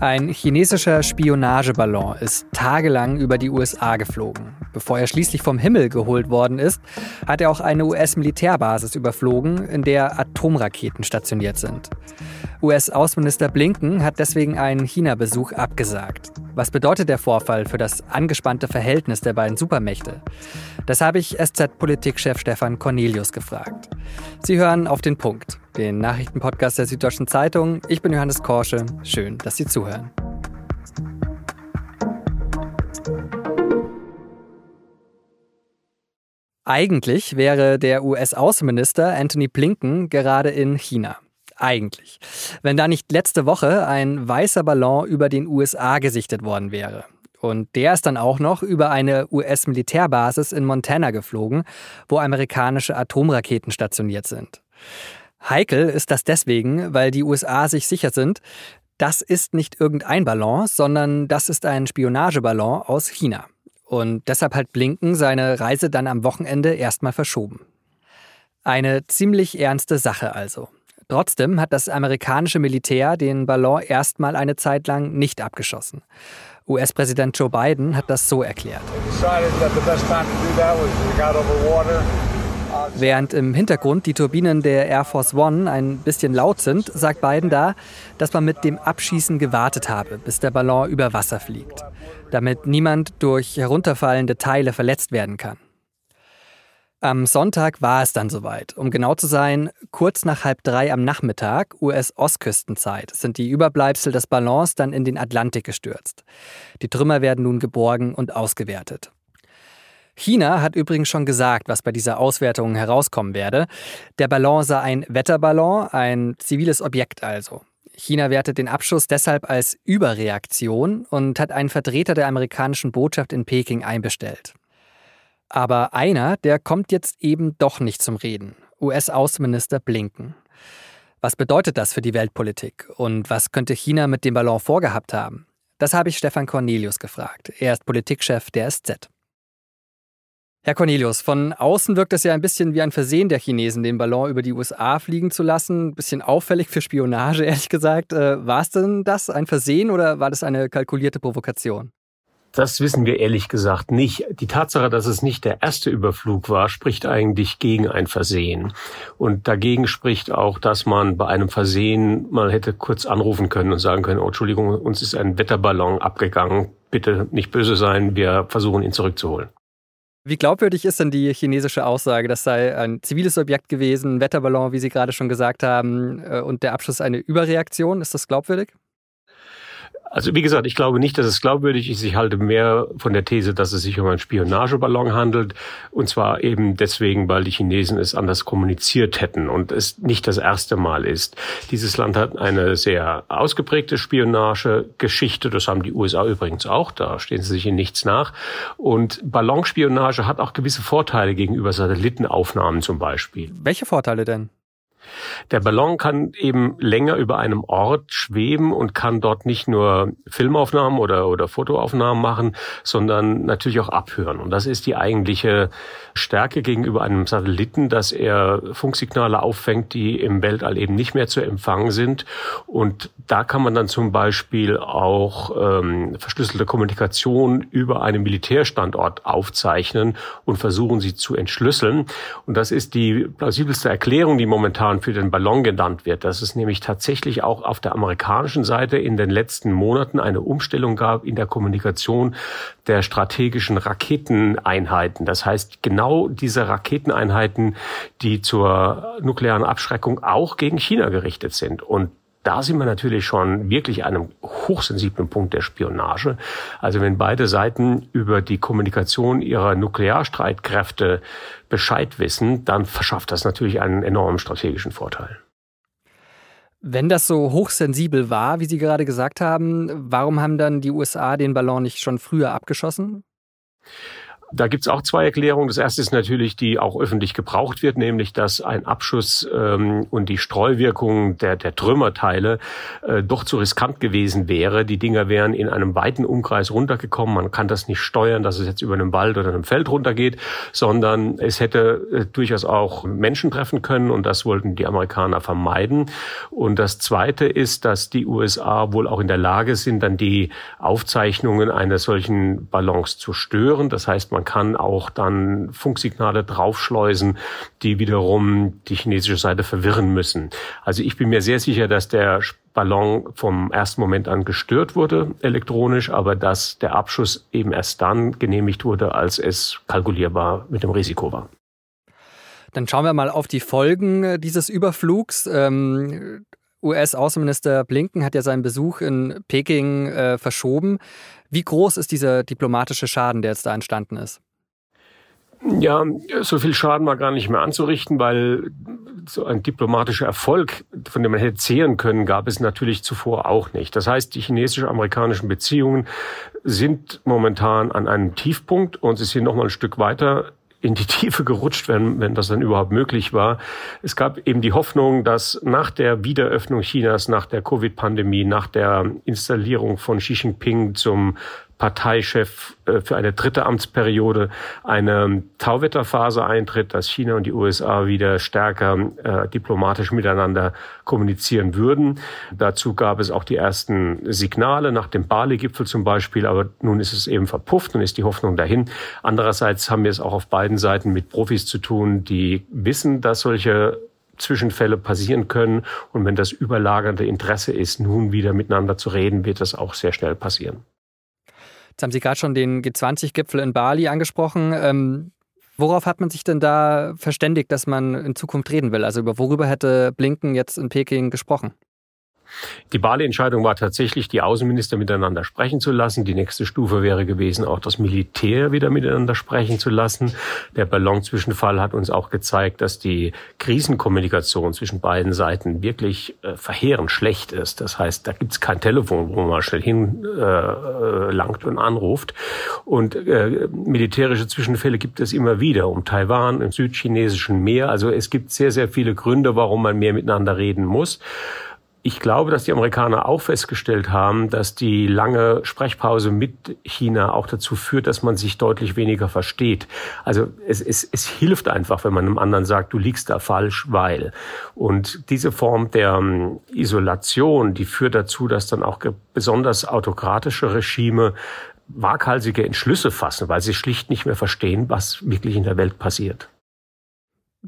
Ein chinesischer Spionageballon ist tagelang über die USA geflogen. Bevor er schließlich vom Himmel geholt worden ist, hat er auch eine US-Militärbasis überflogen, in der Atomraketen stationiert sind. US-Außenminister Blinken hat deswegen einen China-Besuch abgesagt. Was bedeutet der Vorfall für das angespannte Verhältnis der beiden Supermächte? Das habe ich SZ-Politikchef Stefan Cornelius gefragt. Sie hören auf den Punkt, den Nachrichtenpodcast der Süddeutschen Zeitung. Ich bin Johannes Korsche. Schön, dass Sie zuhören. Eigentlich wäre der US-Außenminister Anthony Blinken gerade in China. Eigentlich. Wenn da nicht letzte Woche ein weißer Ballon über den USA gesichtet worden wäre. Und der ist dann auch noch über eine US-Militärbasis in Montana geflogen, wo amerikanische Atomraketen stationiert sind. Heikel ist das deswegen, weil die USA sich sicher sind, das ist nicht irgendein Ballon, sondern das ist ein Spionageballon aus China. Und deshalb hat Blinken seine Reise dann am Wochenende erstmal verschoben. Eine ziemlich ernste Sache also. Trotzdem hat das amerikanische Militär den Ballon erstmal eine Zeit lang nicht abgeschossen. US-Präsident Joe Biden hat das so erklärt. Während im Hintergrund die Turbinen der Air Force One ein bisschen laut sind, sagt Biden da, dass man mit dem Abschießen gewartet habe, bis der Ballon über Wasser fliegt, damit niemand durch herunterfallende Teile verletzt werden kann. Am Sonntag war es dann soweit. Um genau zu sein, kurz nach halb drei am Nachmittag, US-Ostküstenzeit, sind die Überbleibsel des Ballons dann in den Atlantik gestürzt. Die Trümmer werden nun geborgen und ausgewertet. China hat übrigens schon gesagt, was bei dieser Auswertung herauskommen werde. Der Ballon sei ein Wetterballon, ein ziviles Objekt also. China wertet den Abschuss deshalb als Überreaktion und hat einen Vertreter der amerikanischen Botschaft in Peking einbestellt. Aber einer, der kommt jetzt eben doch nicht zum Reden. US-Außenminister Blinken. Was bedeutet das für die Weltpolitik? Und was könnte China mit dem Ballon vorgehabt haben? Das habe ich Stefan Cornelius gefragt. Er ist Politikchef der SZ. Herr Cornelius, von außen wirkt es ja ein bisschen wie ein Versehen der Chinesen, den Ballon über die USA fliegen zu lassen. Ein bisschen auffällig für Spionage, ehrlich gesagt. Äh, war es denn das, ein Versehen oder war das eine kalkulierte Provokation? Das wissen wir ehrlich gesagt nicht. Die Tatsache, dass es nicht der erste Überflug war, spricht eigentlich gegen ein Versehen. Und dagegen spricht auch, dass man bei einem Versehen mal hätte kurz anrufen können und sagen können, oh, Entschuldigung, uns ist ein Wetterballon abgegangen. Bitte nicht böse sein, wir versuchen ihn zurückzuholen. Wie glaubwürdig ist denn die chinesische Aussage, das sei ein ziviles Objekt gewesen, Wetterballon, wie Sie gerade schon gesagt haben, äh, und der Abschuss eine Überreaktion? Ist das glaubwürdig? Also wie gesagt, ich glaube nicht, dass es glaubwürdig ist. Ich halte mehr von der These, dass es sich um einen Spionageballon handelt. Und zwar eben deswegen, weil die Chinesen es anders kommuniziert hätten und es nicht das erste Mal ist. Dieses Land hat eine sehr ausgeprägte Spionagegeschichte. Das haben die USA übrigens auch. Da stehen sie sich in nichts nach. Und Ballonspionage hat auch gewisse Vorteile gegenüber Satellitenaufnahmen zum Beispiel. Welche Vorteile denn? Der Ballon kann eben länger über einem Ort schweben und kann dort nicht nur Filmaufnahmen oder, oder Fotoaufnahmen machen, sondern natürlich auch abhören. Und das ist die eigentliche Stärke gegenüber einem Satelliten, dass er Funksignale auffängt, die im Weltall eben nicht mehr zu empfangen sind. Und da kann man dann zum Beispiel auch ähm, verschlüsselte Kommunikation über einen Militärstandort aufzeichnen und versuchen, sie zu entschlüsseln. Und das ist die plausibelste Erklärung, die momentan für den Ballon genannt wird, dass es nämlich tatsächlich auch auf der amerikanischen Seite in den letzten Monaten eine Umstellung gab in der Kommunikation der strategischen Raketeneinheiten. Das heißt, genau diese Raketeneinheiten, die zur nuklearen Abschreckung auch gegen China gerichtet sind. Und da sind wir natürlich schon wirklich an einem hochsensiblen Punkt der Spionage. Also wenn beide Seiten über die Kommunikation ihrer Nuklearstreitkräfte Bescheid wissen, dann verschafft das natürlich einen enormen strategischen Vorteil. Wenn das so hochsensibel war, wie Sie gerade gesagt haben, warum haben dann die USA den Ballon nicht schon früher abgeschossen? Da gibt's auch zwei Erklärungen. Das erste ist natürlich, die auch öffentlich gebraucht wird, nämlich dass ein Abschuss ähm, und die Streuwirkung der, der Trümmerteile äh, doch zu riskant gewesen wäre. Die Dinger wären in einem weiten Umkreis runtergekommen. Man kann das nicht steuern, dass es jetzt über einem Wald oder einem Feld runtergeht, sondern es hätte äh, durchaus auch Menschen treffen können und das wollten die Amerikaner vermeiden. Und das zweite ist, dass die USA wohl auch in der Lage sind, dann die Aufzeichnungen eines solchen Ballons zu stören. Das heißt, man kann auch dann Funksignale draufschleusen, die wiederum die chinesische Seite verwirren müssen. Also ich bin mir sehr sicher, dass der Ballon vom ersten Moment an gestört wurde elektronisch, aber dass der Abschuss eben erst dann genehmigt wurde, als es kalkulierbar mit dem Risiko war. Dann schauen wir mal auf die Folgen äh, dieses Überflugs. Ähm, US-Außenminister Blinken hat ja seinen Besuch in Peking äh, verschoben. Wie groß ist dieser diplomatische Schaden, der jetzt da entstanden ist? Ja, so viel Schaden war gar nicht mehr anzurichten, weil so ein diplomatischer Erfolg, von dem man hätte zehren können, gab es natürlich zuvor auch nicht. Das heißt, die chinesisch-amerikanischen Beziehungen sind momentan an einem Tiefpunkt und sie sind noch mal ein Stück weiter in die Tiefe gerutscht, wenn, wenn das dann überhaupt möglich war. Es gab eben die Hoffnung, dass nach der Wiederöffnung Chinas, nach der Covid-Pandemie, nach der Installierung von Xi Jinping zum Parteichef äh, für eine dritte Amtsperiode eine Tauwetterphase eintritt, dass China und die USA wieder stärker äh, diplomatisch miteinander kommunizieren würden. Dazu gab es auch die ersten Signale nach dem Bali-Gipfel zum Beispiel, aber nun ist es eben verpufft und ist die Hoffnung dahin. Andererseits haben wir es auch auf beiden Seiten mit Profis zu tun, die wissen, dass solche Zwischenfälle passieren können. Und wenn das überlagernde Interesse ist, nun wieder miteinander zu reden, wird das auch sehr schnell passieren. Jetzt haben Sie gerade schon den G20-Gipfel in Bali angesprochen. Ähm, worauf hat man sich denn da verständigt, dass man in Zukunft reden will? Also über worüber hätte Blinken jetzt in Peking gesprochen? Die Bali-Entscheidung war tatsächlich, die Außenminister miteinander sprechen zu lassen. Die nächste Stufe wäre gewesen, auch das Militär wieder miteinander sprechen zu lassen. Der Ballon-Zwischenfall hat uns auch gezeigt, dass die Krisenkommunikation zwischen beiden Seiten wirklich äh, verheerend schlecht ist. Das heißt, da gibt es kein Telefon, wo man schnell hinlangt äh, und anruft. Und äh, militärische Zwischenfälle gibt es immer wieder um Taiwan, im südchinesischen Meer. Also es gibt sehr, sehr viele Gründe, warum man mehr miteinander reden muss. Ich glaube, dass die Amerikaner auch festgestellt haben, dass die lange Sprechpause mit China auch dazu führt, dass man sich deutlich weniger versteht. Also es, es, es hilft einfach, wenn man einem anderen sagt, du liegst da falsch, weil. Und diese Form der ähm, Isolation, die führt dazu, dass dann auch besonders autokratische Regime waghalsige Entschlüsse fassen, weil sie schlicht nicht mehr verstehen, was wirklich in der Welt passiert.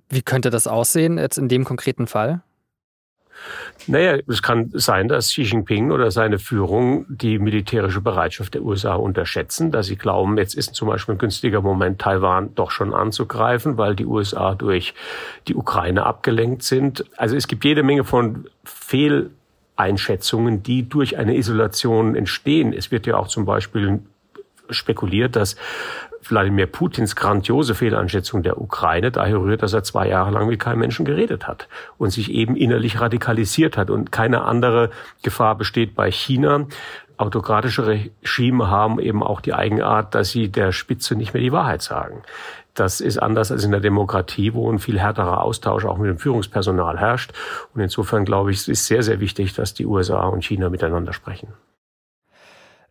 Wie könnte das aussehen jetzt in dem konkreten Fall? Naja, es kann sein, dass Xi Jinping oder seine Führung die militärische Bereitschaft der USA unterschätzen, dass sie glauben, jetzt ist zum Beispiel ein günstiger Moment, Taiwan doch schon anzugreifen, weil die USA durch die Ukraine abgelenkt sind. Also es gibt jede Menge von Fehleinschätzungen, die durch eine Isolation entstehen. Es wird ja auch zum Beispiel spekuliert, dass Wladimir Putins grandiose Fehleinschätzung der Ukraine daher rührt, dass er zwei Jahre lang mit keinem Menschen geredet hat und sich eben innerlich radikalisiert hat. Und keine andere Gefahr besteht bei China. Autokratische Regime haben eben auch die Eigenart, dass sie der Spitze nicht mehr die Wahrheit sagen. Das ist anders als in der Demokratie, wo ein viel härterer Austausch auch mit dem Führungspersonal herrscht. Und insofern glaube ich, es ist sehr, sehr wichtig, dass die USA und China miteinander sprechen.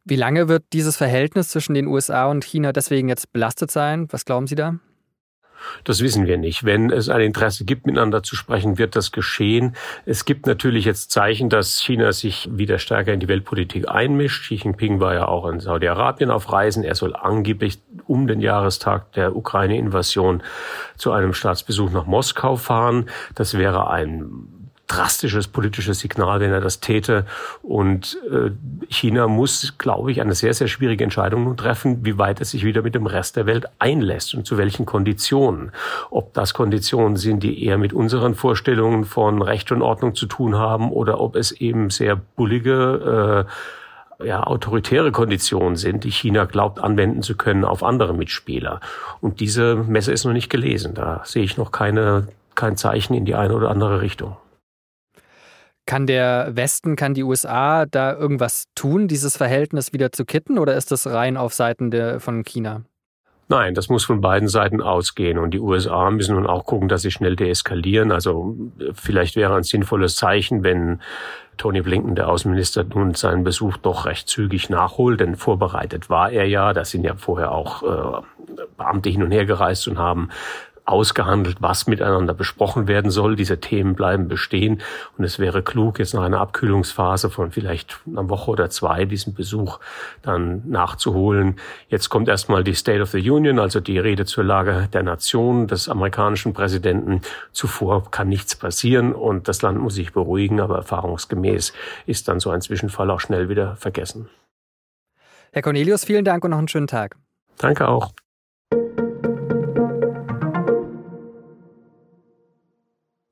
Wie lange wird dieses Verhältnis zwischen den USA und China deswegen jetzt belastet sein? Was glauben Sie da? Das wissen wir nicht. Wenn es ein Interesse gibt, miteinander zu sprechen, wird das geschehen. Es gibt natürlich jetzt Zeichen, dass China sich wieder stärker in die Weltpolitik einmischt. Xi Jinping war ja auch in Saudi-Arabien auf Reisen. Er soll angeblich um den Jahrestag der Ukraine-Invasion zu einem Staatsbesuch nach Moskau fahren. Das wäre ein drastisches politisches Signal, wenn er das täte. Und äh, China muss, glaube ich, eine sehr, sehr schwierige Entscheidung nun treffen, wie weit es sich wieder mit dem Rest der Welt einlässt und zu welchen Konditionen. Ob das Konditionen sind, die eher mit unseren Vorstellungen von Recht und Ordnung zu tun haben oder ob es eben sehr bullige äh, ja, autoritäre Konditionen sind, die China glaubt anwenden zu können auf andere Mitspieler. Und diese Messe ist noch nicht gelesen. Da sehe ich noch keine, kein Zeichen in die eine oder andere Richtung. Kann der Westen, kann die USA da irgendwas tun, dieses Verhältnis wieder zu kitten, oder ist das rein auf Seiten der, von China? Nein, das muss von beiden Seiten ausgehen. Und die USA müssen nun auch gucken, dass sie schnell deeskalieren. Also vielleicht wäre ein sinnvolles Zeichen, wenn Tony Blinken, der Außenminister, nun seinen Besuch doch recht zügig nachholt. Denn vorbereitet war er ja. Da sind ja vorher auch äh, Beamte hin und her gereist und haben ausgehandelt, was miteinander besprochen werden soll. Diese Themen bleiben bestehen und es wäre klug, jetzt nach einer Abkühlungsphase von vielleicht einer Woche oder zwei diesen Besuch dann nachzuholen. Jetzt kommt erstmal die State of the Union, also die Rede zur Lage der Nation des amerikanischen Präsidenten. Zuvor kann nichts passieren und das Land muss sich beruhigen, aber erfahrungsgemäß ist dann so ein Zwischenfall auch schnell wieder vergessen. Herr Cornelius, vielen Dank und noch einen schönen Tag. Danke auch.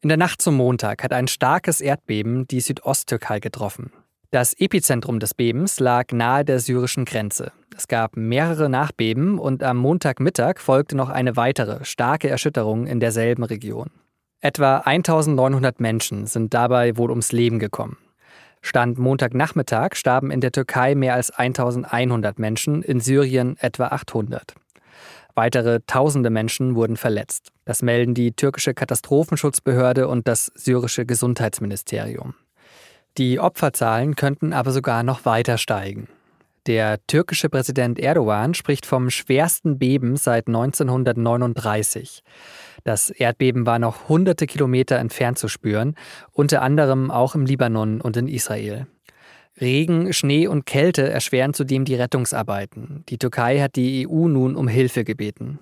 In der Nacht zum Montag hat ein starkes Erdbeben die Südosttürkei getroffen. Das Epizentrum des Bebens lag nahe der syrischen Grenze. Es gab mehrere Nachbeben und am Montagmittag folgte noch eine weitere starke Erschütterung in derselben Region. Etwa 1900 Menschen sind dabei wohl ums Leben gekommen. Stand Montagnachmittag starben in der Türkei mehr als 1100 Menschen, in Syrien etwa 800. Weitere tausende Menschen wurden verletzt. Das melden die türkische Katastrophenschutzbehörde und das syrische Gesundheitsministerium. Die Opferzahlen könnten aber sogar noch weiter steigen. Der türkische Präsident Erdogan spricht vom schwersten Beben seit 1939. Das Erdbeben war noch hunderte Kilometer entfernt zu spüren, unter anderem auch im Libanon und in Israel. Regen, Schnee und Kälte erschweren zudem die Rettungsarbeiten. Die Türkei hat die EU nun um Hilfe gebeten.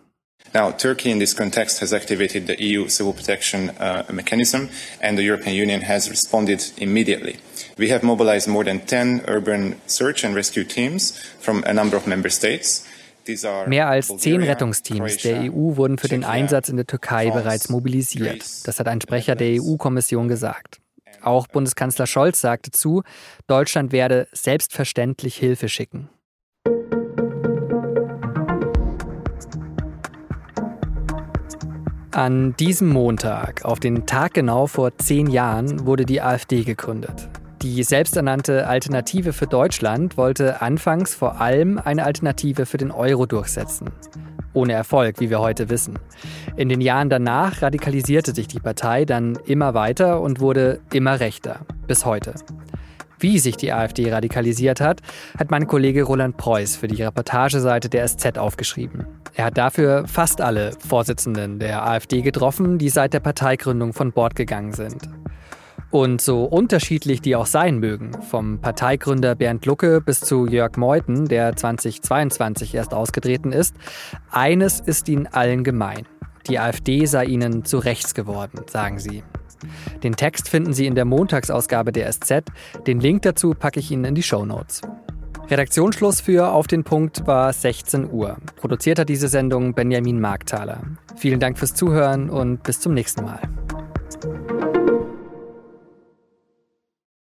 Now, Turkey in this context has activated the EU civil protection uh, mechanism and the European Union has responded immediately. We have mobilized more than 10 urban search and rescue teams from a number of member states. Mehr als zehn Rettungsteams der EU wurden für den Einsatz in der Türkei bereits mobilisiert. Das hat ein Sprecher der EU-Kommission gesagt. Auch Bundeskanzler Scholz sagte zu, Deutschland werde selbstverständlich Hilfe schicken. An diesem Montag, auf den Tag genau vor zehn Jahren, wurde die AfD gegründet. Die selbsternannte Alternative für Deutschland wollte anfangs vor allem eine Alternative für den Euro durchsetzen ohne Erfolg, wie wir heute wissen. In den Jahren danach radikalisierte sich die Partei dann immer weiter und wurde immer rechter, bis heute. Wie sich die AfD radikalisiert hat, hat mein Kollege Roland Preuß für die Reportageseite der SZ aufgeschrieben. Er hat dafür fast alle Vorsitzenden der AfD getroffen, die seit der Parteigründung von Bord gegangen sind. Und so unterschiedlich die auch sein mögen, vom Parteigründer Bernd Lucke bis zu Jörg Meuthen, der 2022 erst ausgetreten ist, eines ist ihnen allen gemein. Die AfD sei ihnen zu rechts geworden, sagen sie. Den Text finden Sie in der Montagsausgabe der SZ. Den Link dazu packe ich Ihnen in die Show Notes. Redaktionsschluss für Auf den Punkt war 16 Uhr. Produziert hat diese Sendung Benjamin Markthaler. Vielen Dank fürs Zuhören und bis zum nächsten Mal.